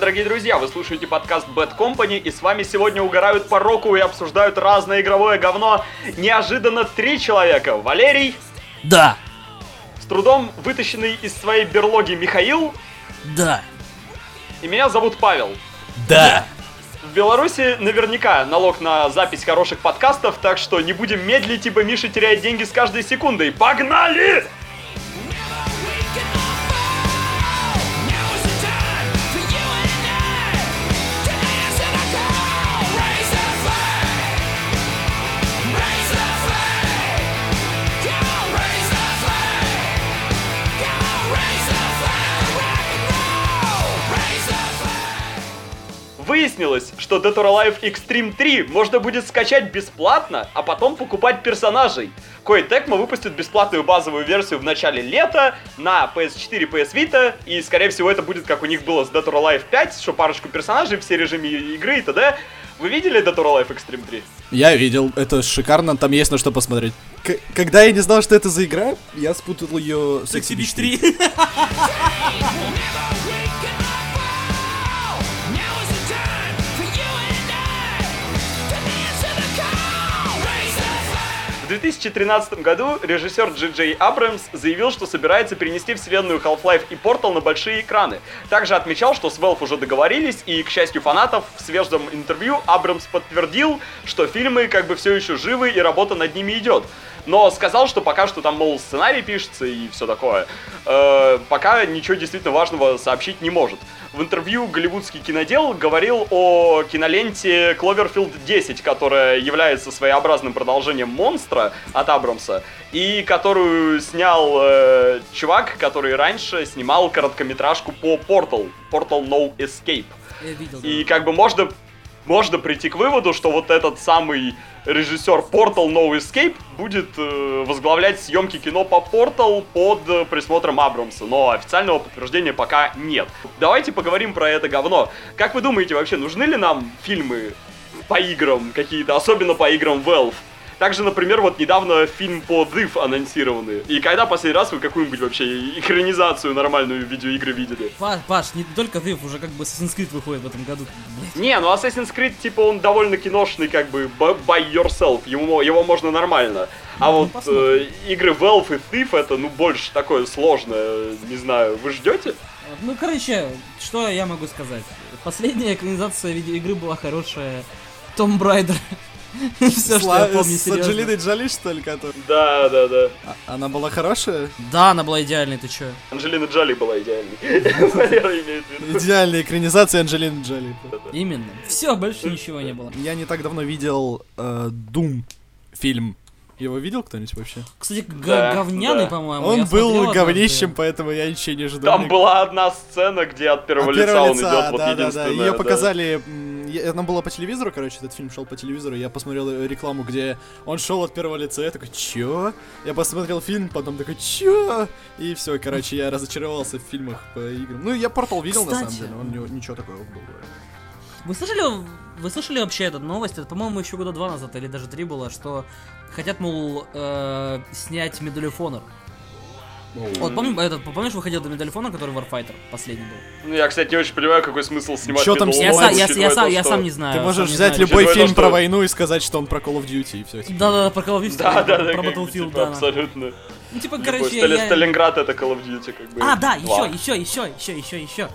дорогие друзья! Вы слушаете подкаст Bad Company, и с вами сегодня угорают по року и обсуждают разное игровое говно. Неожиданно три человека. Валерий, Да, с трудом вытащенный из своей берлоги Михаил, да, и меня зовут Павел. да. В Беларуси наверняка налог на запись хороших подкастов, так что не будем медлить, ибо Миша теряет деньги с каждой секундой. Погнали! Выяснилось, что Dead or Alive Extreme 3 можно будет скачать бесплатно, а потом покупать персонажей. Koei Tecmo выпустит бесплатную базовую версию в начале лета на PS4 PS Vita, и скорее всего это будет как у них было с Dead or Alive 5, что парочку персонажей, все режимы игры и т.д. Вы видели Dead or Alive Extreme 3? Я видел, это шикарно, там есть на что посмотреть. К- когда я не знал, что это за игра, я спутал ее с Exhibit 3. 2013 году режиссер Джи Джей Абрамс заявил, что собирается перенести вселенную Half-Life и Portal на большие экраны. Также отмечал, что с Valve уже договорились, и, к счастью фанатов, в свежем интервью Абрамс подтвердил, что фильмы как бы все еще живы и работа над ними идет. Но сказал, что пока что там, мол, сценарий пишется и все такое. Э, пока ничего действительно важного сообщить не может. В интервью голливудский кинодел говорил о киноленте Cloverfield 10, которая является своеобразным продолжением «Монстра» от Абрамса, и которую снял э, чувак, который раньше снимал короткометражку по Portal, Portal No Escape. Я видел. И как бы можно, можно прийти к выводу, что вот этот самый режиссер Portal No Escape будет э, возглавлять съемки кино по Portal под э, присмотром Абрамса, но официального подтверждения пока нет. Давайте поговорим про это говно. Как вы думаете, вообще нужны ли нам фильмы по играм какие-то, особенно по играм Valve? Также, например, вот недавно фильм по Div анонсированы. И когда последний раз вы какую-нибудь вообще экранизацию нормальную видеоигры видели? Паш, Паш, не только ты, уже как бы Assassin's Creed выходит в этом году. Не, ну Assassin's Creed, типа, он довольно киношный, как бы, by yourself, ему, его можно нормально. А Ну, вот посмотрим. э, игры Valve и Thief это, ну, больше такое сложное, не знаю, вы ждете? Ну, короче, что я могу сказать? Последняя экранизация видеоигры была хорошая. Том Брайдер. Все, что я помню, с. Анджелиной Джоли, что ли, которая? Да, да, да. А- Она была хорошая? Да, она была идеальной, ты чё? Анджелина Джоли была идеальной. Идеальная экранизация Анджелины Джоли. Именно. Все, больше ничего не было. Я не так давно видел э, Doom фильм. Его видел кто-нибудь вообще? Кстати, г- Да, говняный, да. по-моему. Он я был говнищем, поэтому я ничего не жду. Там была одна сцена, где от первого От лица первого он лица, идет, вот да, да, да. единственное. Ее да. показали. Я- Она была по телевизору, короче, этот фильм шел по телевизору. Я посмотрел э, рекламу, где он шел от первого лица. Я такой, чё? Я посмотрел фильм, потом такой, чё? И все, короче, я разочаровался в фильмах по играм. Ну, я портал видел, на самом Кстати. деле. Он ничего такого был. Вы слышали, вы слышали вообще эту новость? Это, по-моему, еще года два назад или даже три было, что хотят, мол, э, снять Medal of Honor. Вот помнишь, этот, помнишь, выходил до Honor, который Warfighter последний был? Ну, я, кстати, не очень понимаю, какой смысл снимать Чё там Я, са- Honor, я, я, сам, я сам не знаю. Ты сам можешь взять знаю. любой то, фильм про войну и сказать, что он про Call of Duty и все. Да-да-да, про Call of Duty, Да, да, да, про Battlefield, типа, да. абсолютно. Ну, типа, Любой короче, я... Сталинград это Call of Duty, как бы. А, да, еще, еще, еще, еще, еще, еще.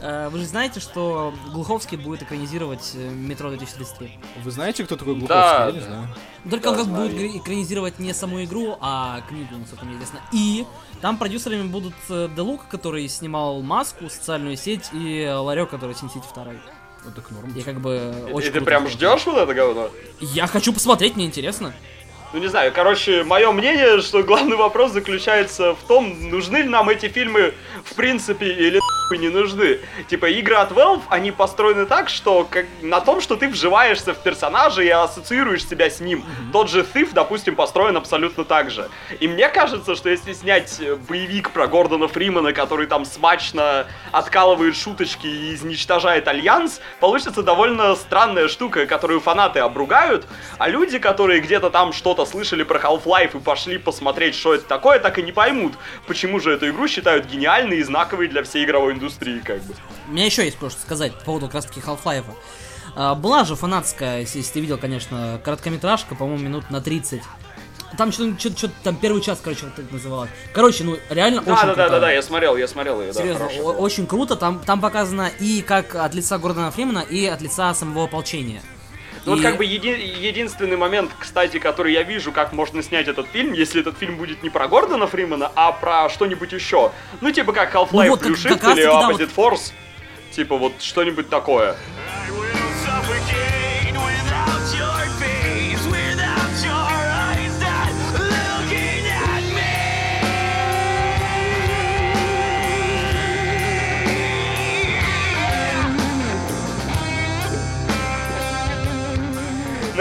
Э, Вы же знаете, что Глуховский будет экранизировать э, Метро 2033. Вы знаете, кто такой Глуховский? Да, я не да. знаю. Только Да, он как знаю. будет экранизировать не саму игру, а книгу, насколько мне известно. И там продюсерами будут э, Делук, который снимал Маску, социальную сеть, и Ларек, который City 2. Вот так норм. Я как бы И- очень И ты прям ждешь вот это говно? Я хочу посмотреть, мне интересно. Ну не знаю, короче, мое мнение, что главный вопрос заключается в том, нужны ли нам эти фильмы в принципе или нахуй не нужны. Типа игры от Valve, они построены так, что как, на том, что ты вживаешься в персонажа и ассоциируешь себя с ним. Тот же Thief, допустим, построен абсолютно так же. И мне кажется, что если снять э, боевик про Гордона Фримана, который там смачно откалывает шуточки и изничтожает Альянс, получится довольно странная штука, которую фанаты обругают, а люди, которые где-то там что-то слышали про Half-Life и пошли посмотреть, что это такое, так и не поймут, почему же эту игру считают гениальной и знаковой для всей игровой индустрии, как бы. У меня еще есть кое-что сказать по поводу как раз таки Half-Life. А, была же фанатская, если, ты видел, конечно, короткометражка, по-моему, минут на 30. Там что-то, что-то, что-то там первый час, короче, вот так называлось. Короче, ну реально Да, очень да, да, крутая. да, да, я смотрел, я смотрел ее, да, Серьезно, хорошая о- была. очень круто. Там, там показано и как от лица Гордона Фримена, и от лица самого ополчения. Ну вот И- как бы еди- единственный момент, кстати, который я вижу, как можно снять этот фильм, если этот фильм будет не про Гордона Фримена, а про что-нибудь еще. Ну типа как Half-Life Ну вот, как- плюс как раз или таки, да, Opposite Force. Типа вот что-нибудь такое.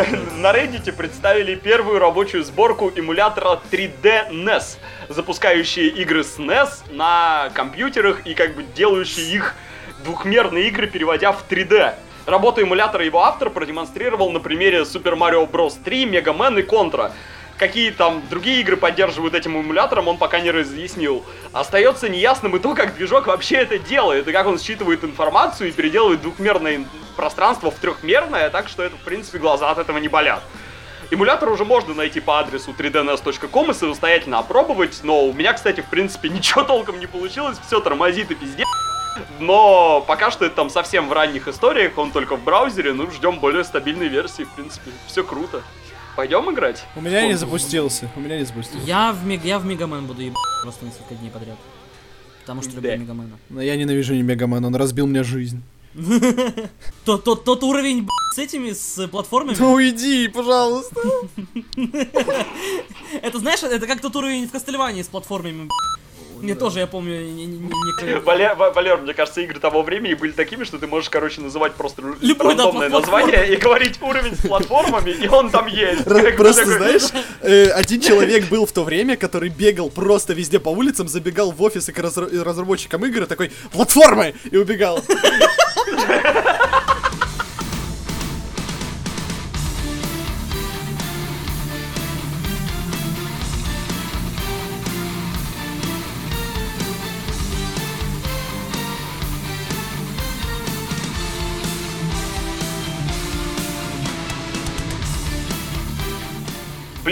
На, Reddit представили первую рабочую сборку эмулятора 3D NES, запускающие игры с NES на компьютерах и как бы делающие их двухмерные игры, переводя в 3D. Работу эмулятора его автор продемонстрировал на примере Super Mario Bros. 3, Mega Man и Contra. Какие там другие игры поддерживают этим эмулятором, он пока не разъяснил. Остается неясным и то, как движок вообще это делает, и как он считывает информацию и переделывает двухмерное пространство в трехмерное, так что это, в принципе, глаза от этого не болят. Эмулятор уже можно найти по адресу 3dns.com и самостоятельно опробовать, но у меня, кстати, в принципе, ничего толком не получилось, все тормозит и пиздец. Но пока что это там совсем в ранних историях, он только в браузере, ну, ждем более стабильной версии, в принципе, все круто. Пойдем играть? У меня не запустился. У меня не запустился. Я в, Мег- я в Мегамен буду ебать просто несколько дней подряд. Потому что люблю Да. Мегамена. Но я ненавижу не Мегамен, он разбил мне жизнь. Тот, тот, тот уровень с этими, с платформами, Ну уйди, пожалуйста. это знаешь, это как тот уровень в Кастельвании с платформами. Мне тоже, я помню, не- не- не- некоторые- Валер, Ва- Валер, мне кажется, игры того времени были такими, что ты можешь, короче, называть просто рандомное название и говорить уровень с платформами, и он там есть. Просто, знаешь, э, один человек был в то время, который бегал просто везде по улицам, забегал в офисы к разра- разработчикам игр и такой «Платформы!» и убегал.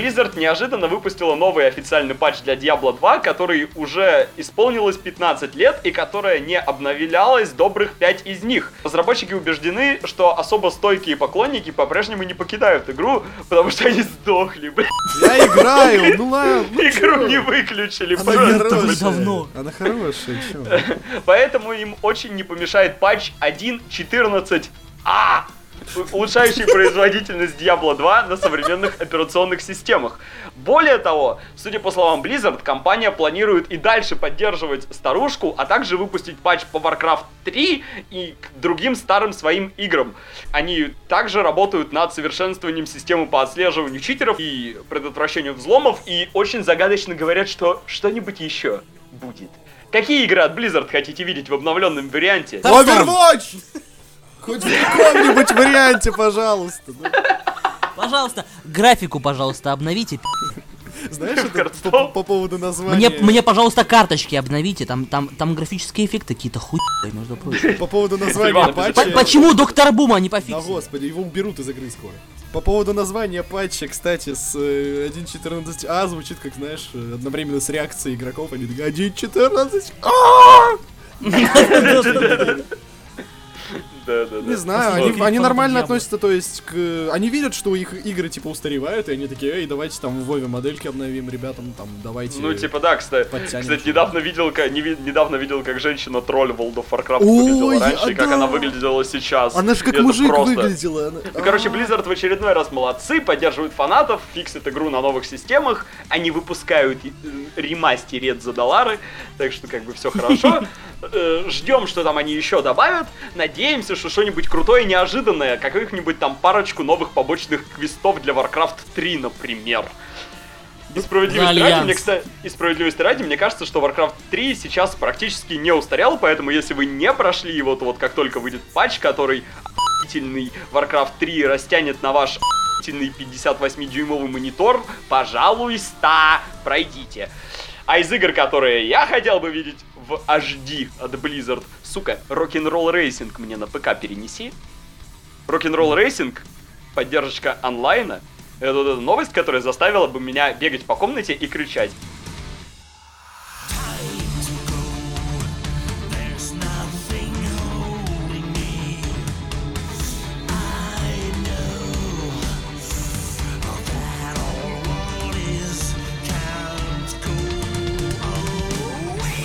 Blizzard неожиданно выпустила новый официальный патч для Diablo 2, который уже исполнилось 15 лет и которая не обновлялась добрых 5 из них. Разработчики убеждены, что особо стойкие поклонники по-прежнему не покидают игру, потому что они сдохли, блядь. Я играю, ну ладно. ну Игру не выключили Она просто. давно. Она хорошая, чё? Поэтому им очень не помешает патч 1.14а, улучшающий производительность Diablo 2 на современных операционных системах. Более того, судя по словам Blizzard, компания планирует и дальше поддерживать старушку, а также выпустить патч по Warcraft 3 и к другим старым своим играм. Они также работают над совершенствованием системы по отслеживанию читеров и предотвращению взломов, и очень загадочно говорят, что что-нибудь еще будет. Какие игры от Blizzard хотите видеть в обновленном варианте? Overwatch! Хоть в каком-нибудь варианте, пожалуйста. Ну, Пожалуйста, графику, пожалуйста, обновите. Знаешь, это по, по поводу названия... Мне, мне, пожалуйста, карточки обновите. Там, там, там графические эффекты какие-то хуйные, между прочим. По поводу названия патча... Почему доктор Бума не Да пофиксил? господи, его уберут из игры скоро. По поводу названия патча, кстати, с э, 1.14а звучит, как знаешь, э, одновременно с реакцией игроков. Они такие 1.14 а Да, да, да. Не знаю, они, они нормально относятся, то есть, к... Они видят, что их игры, типа, устаревают, и они такие, эй, давайте там в Вове модельки обновим ребятам, там, давайте... Ну, типа, да, кстати, Подтянем. кстати, недавно видел, как, не недавно видел, как женщина-тролль World of Warcraft выглядела раньше, и как да. она выглядела сейчас. Она же как мужик просто- выглядела. она- Ну, короче. Blizzard в очередной раз молодцы, поддерживают фанатов, фиксят игру на новых системах, они выпускают э, ремастеред за доллары, так что как бы все хорошо. Э, Ждем, что там они еще добавят, надеемся, что что-нибудь крутое и неожиданное, каких-нибудь там парочку новых побочных квестов для Warcraft 3, например. И справедливости ради, мне, кстати, и справедливости ради, мне кажется, что Warcraft 3 сейчас практически не устарел, поэтому если вы не прошли его, то вот как только выйдет патч, который охуительный Warcraft 3 растянет на ваш охуительный 58-дюймовый монитор, пожалуйста, пройдите. А из игр, которые я хотел бы видеть в HD от Blizzard. Сука, Rock'n'Roll Racing мне на ПК перенеси. Rock'n'Roll Racing, поддержка онлайна, это новость, которая заставила бы меня бегать по комнате и кричать.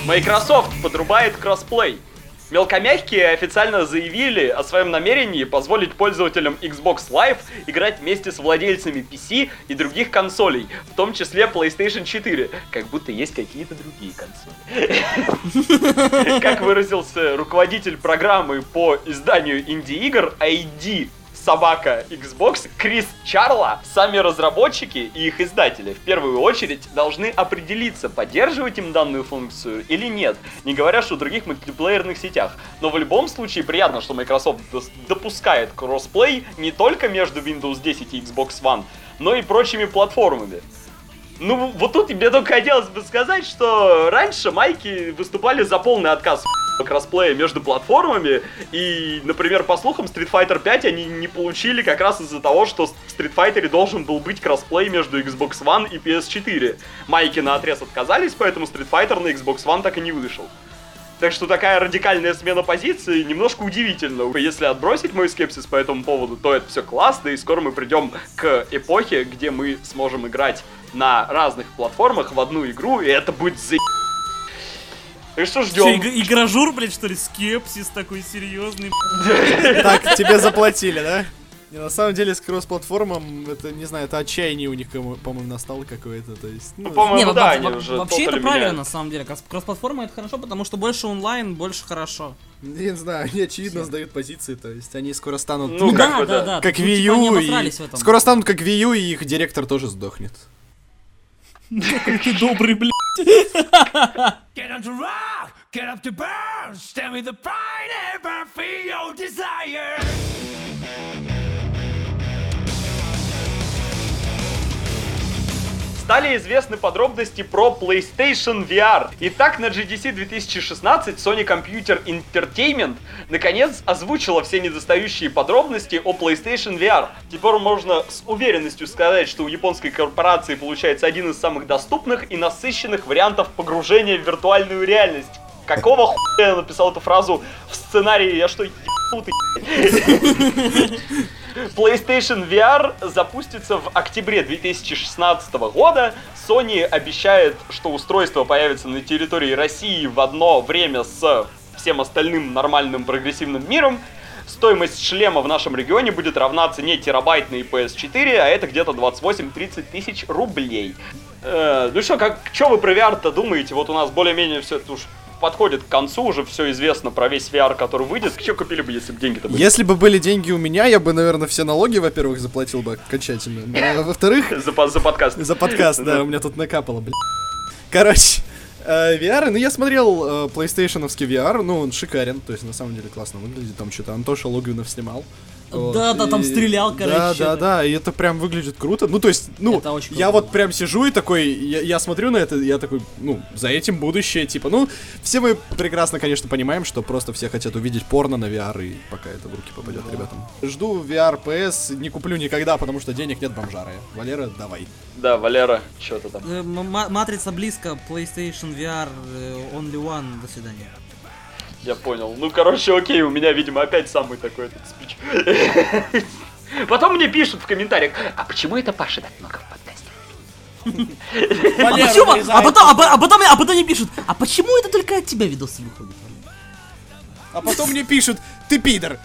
Microsoft подрубает кроссплей. Мелкомягкие официально заявили о своем намерении позволить пользователям Xbox Live играть вместе с владельцами PC и других консолей, в том числе PlayStation 4, как будто есть какие-то другие консоли. Как выразился руководитель программы по изданию инди-игр ID собака Xbox, Крис Чарла, сами разработчики и их издатели в первую очередь должны определиться, поддерживать им данную функцию или нет, не говоря что о других мультиплеерных сетях. Но в любом случае приятно, что Microsoft допускает кроссплей не только между Windows 10 и Xbox One, но и прочими платформами. Ну, вот тут мне только хотелось бы сказать, что раньше майки выступали за полный отказ кроссплея между платформами, и, например, по слухам, Street Fighter 5 они не получили как раз из-за того, что в Street Fighter должен был быть кроссплей между Xbox One и PS4. Майки на отрез отказались, поэтому Street Fighter на Xbox One так и не вышел. Так что такая радикальная смена позиции немножко удивительна. Если отбросить мой скепсис по этому поводу, то это все классно, и скоро мы придем к эпохе, где мы сможем играть на разных платформах в одну игру, и это будет за... Так что ждем. иг- игражур, блядь, что ли? Скепсис такой серьезный. Так, тебе заплатили, да? Не, на самом деле с кросс-платформом, это, не знаю, это отчаяние у них, по-моему, настало какое-то, то есть, ну, Ну, по-моему, во- да, во- они во- уже Вообще это правильно, меняют. на самом деле. Кросс- Кросс-платформа это хорошо, потому что больше онлайн, больше хорошо. не знаю, они очевидно сдают позиции, то есть они скоро станут Ну, как, как да, бы, да, да. как Ну, Wii типа, они U, обосрались и... в этом. скоро станут как Wii U, и их директор тоже сдохнет. Ты добрый, блядь. Get on to rock, get up to burn, stand with the pride and for your desire. Стали известны подробности про PlayStation VR. Итак, на GDC 2016 Sony Computer Entertainment наконец озвучила все недостающие подробности о PlayStation VR. Теперь можно с уверенностью сказать, что у японской корпорации получается один из самых доступных и насыщенных вариантов погружения в виртуальную реальность. Какого хуя я написал эту фразу в сценарии? Я что, ебанутый? PlayStation VR запустится в октябре 2016 года. Sony обещает, что устройство появится на территории России в одно время с всем остальным нормальным прогрессивным миром. Стоимость шлема в нашем регионе будет равна цене терабайтной PS4, а это где-то 28-30 тысяч рублей. Э, ну что, как, что вы про VR-то думаете? Вот у нас более-менее все уж подходит к концу, уже все известно про весь VR, который выйдет. Что купили бы, если бы деньги-то были? Если бы были деньги у меня, я бы, наверное, все налоги, во-первых, заплатил бы окончательно. А во-вторых, За, за подкаст. За подкаст, да, у меня тут накапало, блин. Короче, э, VR, ну я смотрел э, PlayStationовский VR, ну он шикарен, то есть на самом деле классно выглядит, там что-то Антоша Логвинов снимал. Вот, Да, да, там стрелял, короче, Да, да, да, и это прям выглядит круто. Ну, то есть, ну, Это очень я вот прям сижу и такой, я, я смотрю на это, я такой, ну, за этим будущее, типа, ну, все мы прекрасно, конечно, понимаем, что просто все хотят увидеть порно на VR, и пока это в руки попадет ребятам. Жду VR PS, не куплю никогда, потому что денег нет бомжара. Валера, давай. Да, Валера, что-то там. Э, Матрица близко, PlayStation VR, э, Only One, до свидания. Я понял. Ну, короче, окей, у меня, видимо, опять самый такой этот спич. Потом мне пишут в комментариях, а почему это Паша так много в подкасте? А почему? А потом, а, а потом, а потом мне пишут, а почему это только от тебя видосы выходят? А потом мне пишут, ты пидор.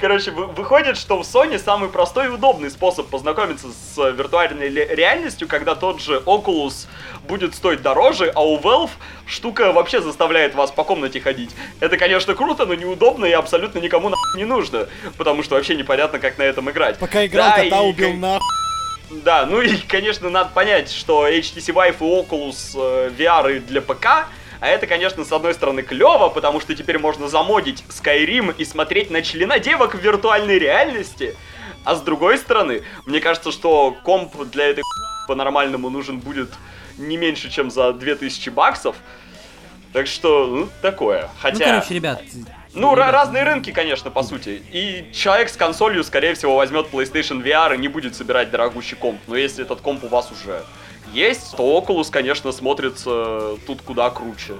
Короче, вы- выходит, что в Sony самый простой и удобный способ познакомиться с виртуальной реальностью, когда тот же Oculus будет стоить дороже, а у Valve штука вообще заставляет вас по комнате ходить. Это, конечно, круто, но неудобно и абсолютно никому нахуй не нужно, потому что вообще непонятно, как на этом играть. Пока играл, Да, кота и убил нахуй. Да, ну и, конечно, надо понять, что HTC Vive и Oculus э, VR и для ПК А это, конечно, с одной стороны клево, потому что теперь можно замодить Skyrim и смотреть на члена девок в виртуальной реальности. А с другой стороны, мне кажется, что комп для этой по-нормальному нужен будет не меньше, чем за 2000 баксов. Так что, ну, такое. Ну, Хотя... короче, ребят. Ну, ребят, разные рынки, конечно, по сути. И человек с консолью, скорее всего, возьмет PlayStation VR и не будет собирать дорогущий комп. Но если этот комп у вас уже есть, то Oculus, конечно, смотрится тут куда круче.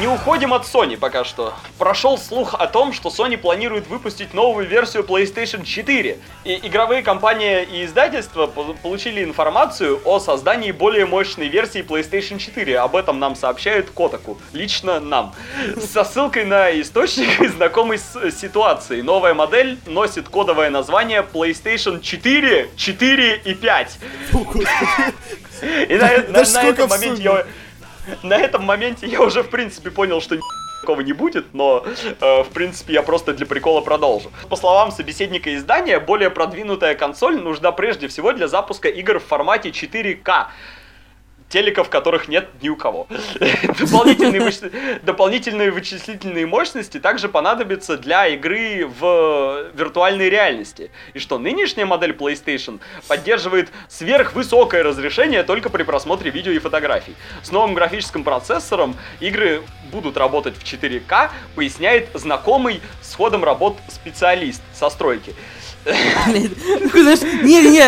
Не уходим от Sony пока что. Прошел слух о том, что Sony планирует выпустить новую версию PlayStation 4. И игровые компании и издательства по- получили информацию о создании более мощной версии PlayStation 4. Об этом нам сообщает Котаку. Лично нам. Со ссылкой на источник, знакомый с ситуацией. Новая модель носит кодовое название PlayStation 4, 4 и 5. Фу, господи. И на, на- на этом моменте я, на этом моменте я уже в принципе понял, что такого не будет, но э, в принципе я просто для прикола продолжу. По словам собеседника издания, более продвинутая консоль нужна прежде всего для запуска игр в формате 4К. Телеков, которых нет ни у кого. Дополнительные, вычис- дополнительные вычислительные мощности также понадобятся для игры в виртуальной реальности. И что нынешняя модель PlayStation поддерживает сверхвысокое разрешение только при просмотре видео и фотографий. С новым графическим процессором игры будут работать в 4К, поясняет знакомый с ходом работ специалист со стройки.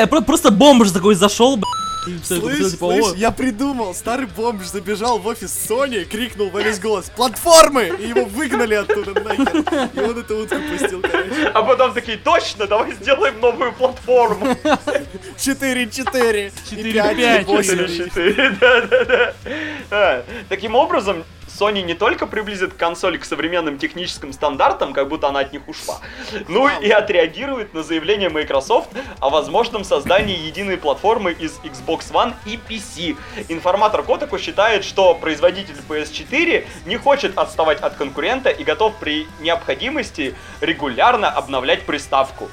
про- просто бомж такой зашел, блядь, Слышь, типа, я придумал, старый бомж забежал в офис Sony, крикнул во весь голос «Платформы!» И его выгнали оттуда нахер. И он эту утку пустил, короче. А потом такие, точно, давай сделаем новую платформу. 4, 4, 4, 5, 8. 4, да-да-да. А, Таким образом, Sony не только приблизит консоль к современным техническим стандартам, как будто она от них ушла, но и отреагирует на заявление Microsoft о возможном создании единой платформы из Xbox One и PC. Информатор Kotaku считает, что производитель PS4 не хочет отставать от конкурента и готов при необходимости регулярно обновлять приставку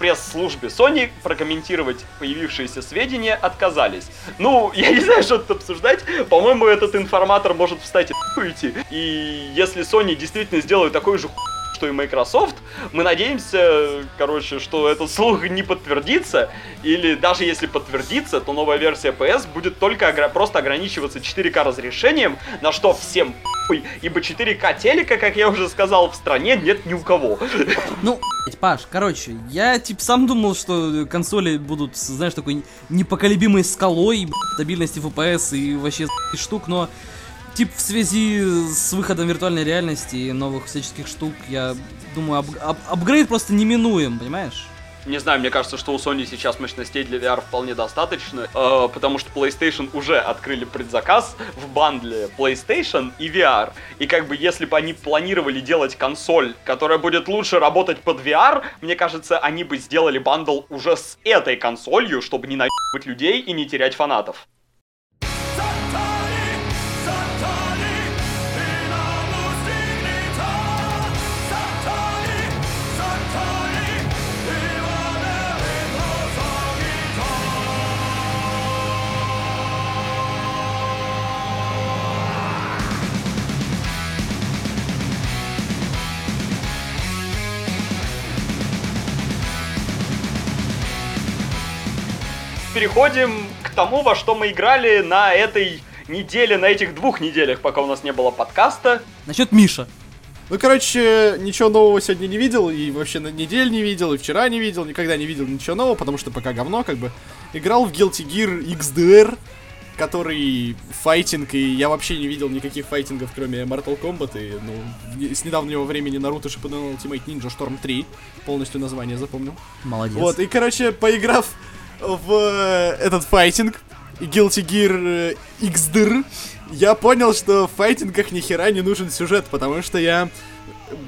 пресс-службе Sony прокомментировать появившиеся сведения отказались. Ну, я не знаю, что тут обсуждать. По-моему, этот информатор может встать и уйти. И если Sony действительно сделают такой же хуй, что и Microsoft, мы надеемся, короче, что этот слух не подтвердится, или даже если подтвердится, то новая версия PS будет только огра- просто ограничиваться 4К разрешением, на что всем хуй, ибо 4К телека, как я уже сказал, в стране нет ни у кого. Ну, Паш, короче, я типа сам думал, что консоли будут, знаешь, такой непоколебимой скалой стабильности FPS и вообще штук, но типа в связи с выходом виртуальной реальности и новых всяческих штук, я думаю, ап- ап- апгрейд просто неминуем, понимаешь? Не знаю, мне кажется, что у Sony сейчас мощностей для VR вполне достаточно, э, потому что PlayStation уже открыли предзаказ в бандле PlayStation и VR. И как бы если бы они планировали делать консоль, которая будет лучше работать под VR, мне кажется, они бы сделали бандл уже с этой консолью, чтобы не наебывать людей и не терять фанатов. Переходим к тому, во что мы играли на этой неделе, на этих двух неделях, пока у нас не было подкаста. Насчет Миша. Ну, короче, ничего нового сегодня не видел, и вообще на неделю не видел, и вчера не видел, никогда не видел ничего нового, потому что пока говно, как бы. Играл в Guilty Gear XDR, который файтинг, и я вообще не видел никаких файтингов, кроме Mortal Kombat, и, ну, с недавнего времени Наруто Shippuden Ultimate Ninja Storm 3, полностью название запомнил. Молодец. Вот, и, короче, поиграв в э, этот файтинг, Guilty Gear э, XDR, я понял, что в файтингах ни хера не нужен сюжет, потому что я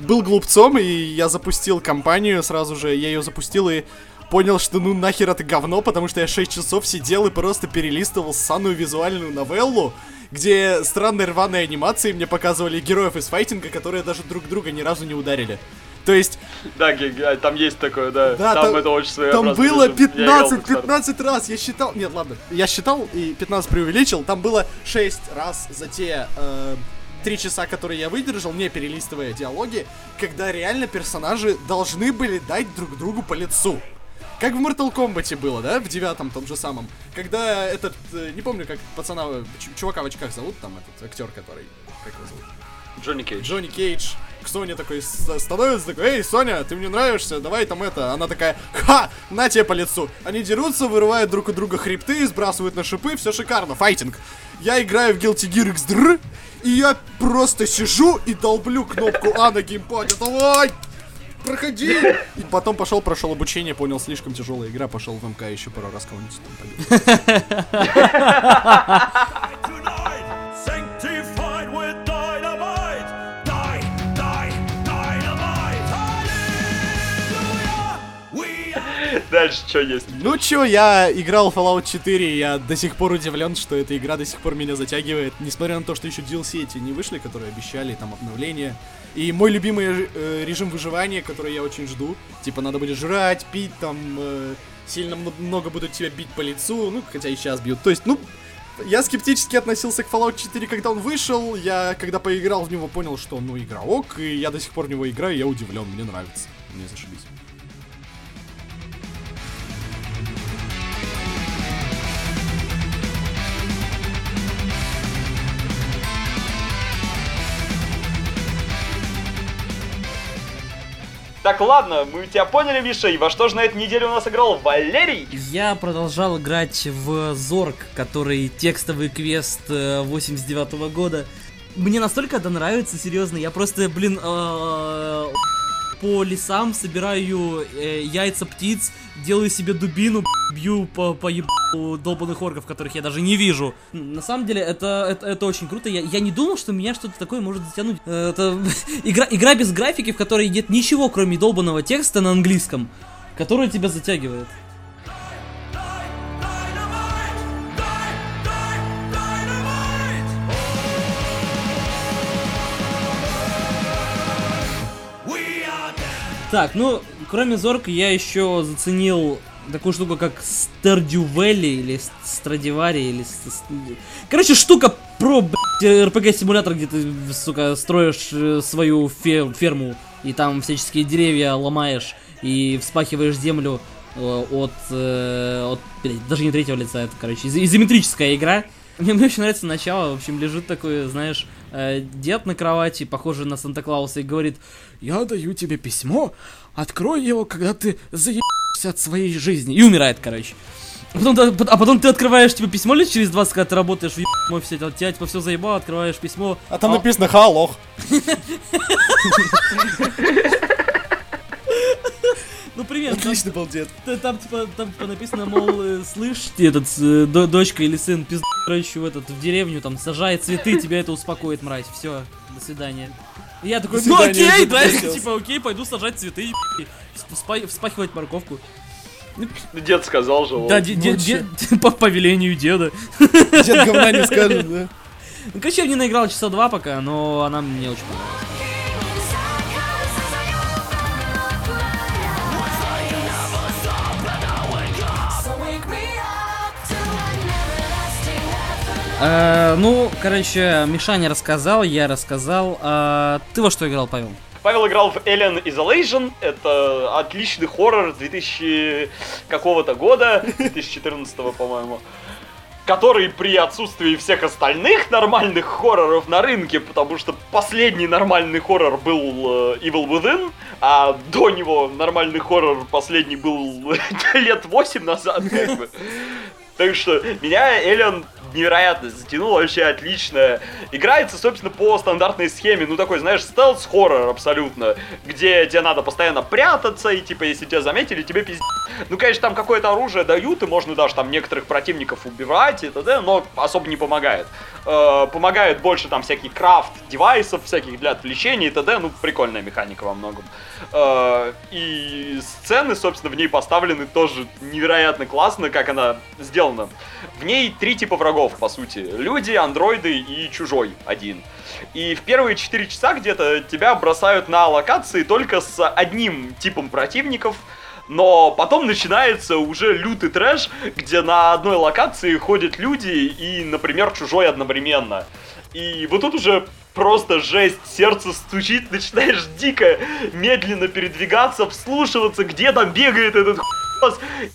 был глупцом, и я запустил компанию сразу же, я ее запустил и понял, что ну нахер это говно, потому что я 6 часов сидел и просто перелистывал ссаную визуальную новеллу, где странные рваные анимации мне показывали героев из файтинга, которые даже друг друга ни разу не ударили. То есть Да, ге- там есть такое, да. Да, там, там- это очень Там своеобразный было режим. Я играл в 15, Bookstar. 15 раз, я считал, нет, ладно, я считал и 15 преувеличил, там было 6 раз за те э, 3 часа, которые я выдержал, не перелистывая диалоги, когда реально персонажи должны были дать друг другу по лицу. Как в Mortal Kombat было, да, в девятом том же самом. Когда этот, э, не помню, как пацана, чувака в очках зовут, там этот актер, который, как его зовут? Джонни Кейдж. Джонни Кейдж к Соне такой становится, такой, эй, Соня, ты мне нравишься, давай там это. Она такая, ха, на тебе по лицу. Они дерутся, вырывают друг у друга хребты, сбрасывают на шипы, все шикарно, файтинг. Я играю в Guilty Gear XDR, и я просто сижу и долблю кнопку А на геймпаде, давай! Проходи! И потом пошел, прошел обучение, понял, слишком тяжелая игра, пошел в МК еще пару раз кого-нибудь там побил. Дальше что есть? Ну чё, я играл Fallout 4, я до сих пор удивлен, что эта игра до сих пор меня затягивает, несмотря на то, что еще DLC эти не вышли, которые обещали, там обновления. И мой любимый э, режим выживания, который я очень жду, типа надо будет жрать, пить, там э, сильно мно- много будут тебя бить по лицу, ну хотя и сейчас бьют. То есть, ну, я скептически относился к Fallout 4, когда он вышел, я когда поиграл в него, понял, что ну игра ок, и я до сих пор в него играю, я удивлен, мне нравится, мне зашибись. Так, ладно, мы тебя поняли, Миша, и во что же на этой неделе у нас играл Валерий? Я продолжал играть в Зорг, который текстовый квест э, 89 года. Мне настолько это нравится, серьезно. Я просто, блин, э, по лесам собираю э, яйца птиц, делаю себе дубину, бью по, по ебу долбанных орков, которых я даже не вижу. На самом деле, это, это, это очень круто. Я, я не думал, что меня что-то такое может затянуть. Э, Это игра, игра без графики, в которой нет ничего, кроме долбанного текста на английском, которая тебя затягивает. Так, ну, кроме Зорка, я еще заценил такую штуку, как Valley или Страдивари, или... Короче, штука про, РПГ-симулятор, где ты, сука, строишь э, свою фе- ферму, и там всяческие деревья ломаешь, и вспахиваешь землю э, от, э, от, блядь, даже не третьего лица, это, короче, из- изометрическая игра. Мне, мне очень нравится начало, в общем, лежит такой, знаешь, э, дед на кровати, похожий на Санта-Клауса, и говорит, я даю тебе письмо, открой его, когда ты заебешься от своей жизни. И умирает, короче. А потом, ты- а потом ты открываешь типа письмо лет через 20, когда ты работаешь в ебаном офисе, тебя, типа все заебало, открываешь письмо. А там написано «Ха, лох». Ну привет, там, Отличный был дед. там, типа, там типа написано, мол, э, слышь, ты этот, э, до- дочка или сын, пизд, короче, в этот, в деревню, там, сажай цветы, тебя это успокоит, мразь, все, до свидания. И я такой, ну окей, дед да, хотел». типа, окей, пойду сажать цветы, вспахивать морковку. Ну, Дед сказал же. Да, ну де- по, по велению деда. Дед говна не скажет, да? Ну, короче, я в ней наиграл часа два пока, но она мне очень понравилась. Э, ну, короче, Мишаня рассказал, я рассказал. А ты во что играл, Павел? Павел играл в Alien Isolation. Это отличный хоррор 2000 какого-то года, 2014 по-моему. Который при отсутствии всех остальных нормальных хорроров на рынке, потому что последний нормальный хоррор был э, Evil Within, а до него нормальный хоррор последний был лет 8 назад, как бы. Так что меня Эллен невероятно затянул, вообще отлично. Играется, собственно, по стандартной схеме, ну такой, знаешь, стелс-хоррор абсолютно, где тебе надо постоянно прятаться, и типа, если тебя заметили, тебе пиздец. Ну, конечно, там какое-то оружие дают, и можно даже там некоторых противников убивать и т.д., но особо не помогает. Э, помогает больше там всякий крафт девайсов, всяких для отвлечения и т.д., ну, прикольная механика во многом. Э, и сцены, собственно, в ней поставлены тоже невероятно классно, как она сделана. В ней три типа врагов, по сути. Люди, андроиды и чужой один. И в первые 4 часа где-то тебя бросают на локации только с одним типом противников, но потом начинается уже лютый трэш, где на одной локации ходят люди и, например, чужой одновременно. И вот тут уже просто жесть, сердце стучит, начинаешь дико медленно передвигаться, вслушиваться, где там бегает этот хуй.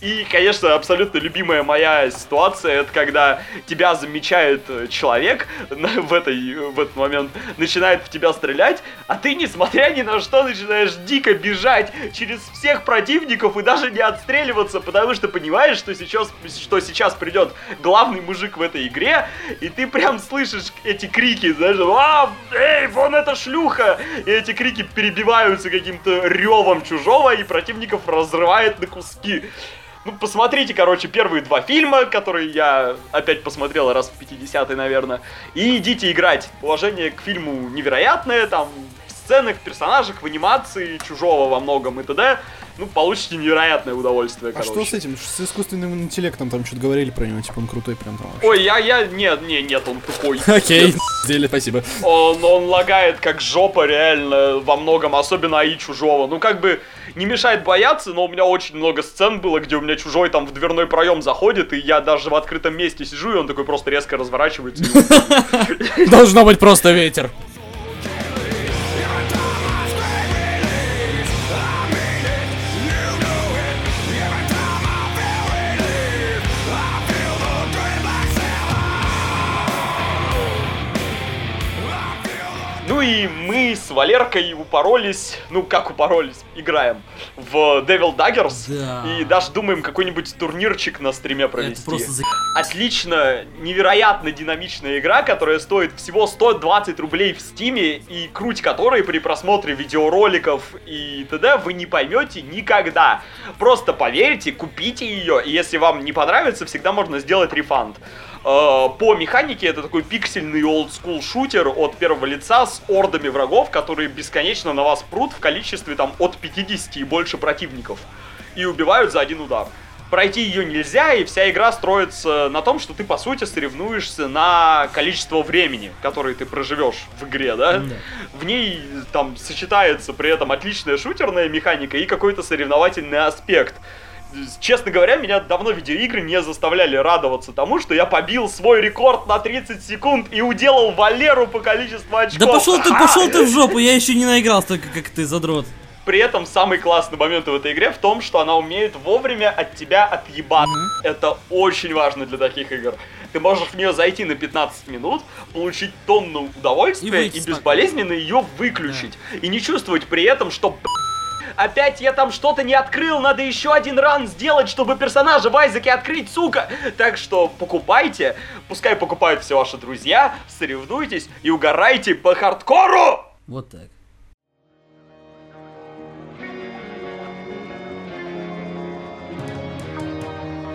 И, конечно, абсолютно любимая моя ситуация, это когда тебя замечает э, человек в, этой, в этот момент, начинает в тебя стрелять, а ты, несмотря ни на что, начинаешь дико бежать через всех противников и даже не отстреливаться, потому что понимаешь, что сейчас, что сейчас придет главный мужик в этой игре, и ты прям слышишь эти крики, знаешь, а, эй, вон эта шлюха! И эти крики перебиваются каким-то ревом чужого, и противников разрывает на куски. Ну, посмотрите, короче, первые два фильма, которые я опять посмотрел раз в 50 наверное, и идите играть. Положение к фильму невероятное, там, в сценах, персонажах, в анимации, чужого во многом и т.д. Ну, получите невероятное удовольствие, А короче. что с этим? С искусственным интеллектом там что-то говорили про него, типа он крутой прям там вообще. Ой, я, я, нет, не, нет, он тупой. Окей, сделали, спасибо. Он, он лагает как жопа реально во многом, особенно АИ чужого. Ну как бы не мешает бояться, но у меня очень много сцен было, где у меня чужой там в дверной проем заходит, и я даже в открытом месте сижу, и он такой просто резко разворачивается. и Должно быть просто ветер. Ну и мы с Валеркой упоролись, ну как упоролись, играем в Devil Daggers. Да. И даже думаем какой-нибудь турнирчик на стриме провести. Это просто за... Отлично, невероятно динамичная игра, которая стоит всего 120 рублей в стиме, и круть которой при просмотре видеороликов и т.д. вы не поймете никогда. Просто поверьте, купите ее, и если вам не понравится, всегда можно сделать рефанд. Э, По механике это такой пиксельный олдскул шутер от первого лица с ордами врагов, которые бесконечно на вас прут в количестве там от 50 и больше противников. И убивают за один удар. Пройти ее нельзя, и вся игра строится на том, что ты, по сути, соревнуешься на количество времени, которое ты проживешь в игре, да? Да. В ней там сочетается при этом отличная шутерная механика и какой-то соревновательный аспект. Честно говоря, меня давно видеоигры не заставляли радоваться тому, что я побил свой рекорд на 30 секунд и уделал Валеру по количеству очков. Да пошел ты, Ха! пошел ты в жопу, я еще не наигрался столько, как ты, задрот. При этом самый классный момент в этой игре в том, что она умеет вовремя от тебя отъебаться. Это очень важно для таких игр. Ты можешь в нее зайти на 15 минут, получить тонну И удовольствия и, выйти спокойно. безболезненно ее выключить. И не чувствовать при этом, что «Б***ь, Опять я там что-то не открыл, надо еще один ран сделать, чтобы персонажа в Айзеке открыть, сука! Так что покупайте, пускай покупают все ваши друзья, соревнуйтесь и угорайте по хардкору! Вот так.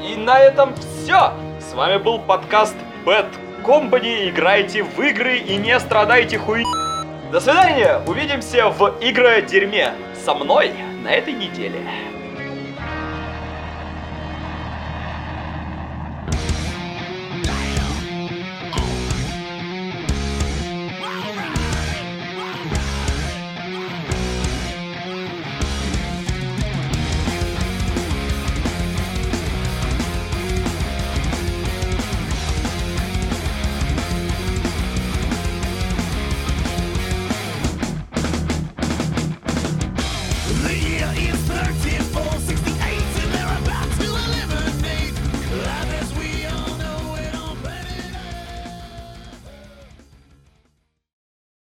И на этом все. С вами был подкаст Bad Company. Играйте в игры и не страдайте хуй. До свидания. Увидимся в игре дерьме со мной на этой неделе.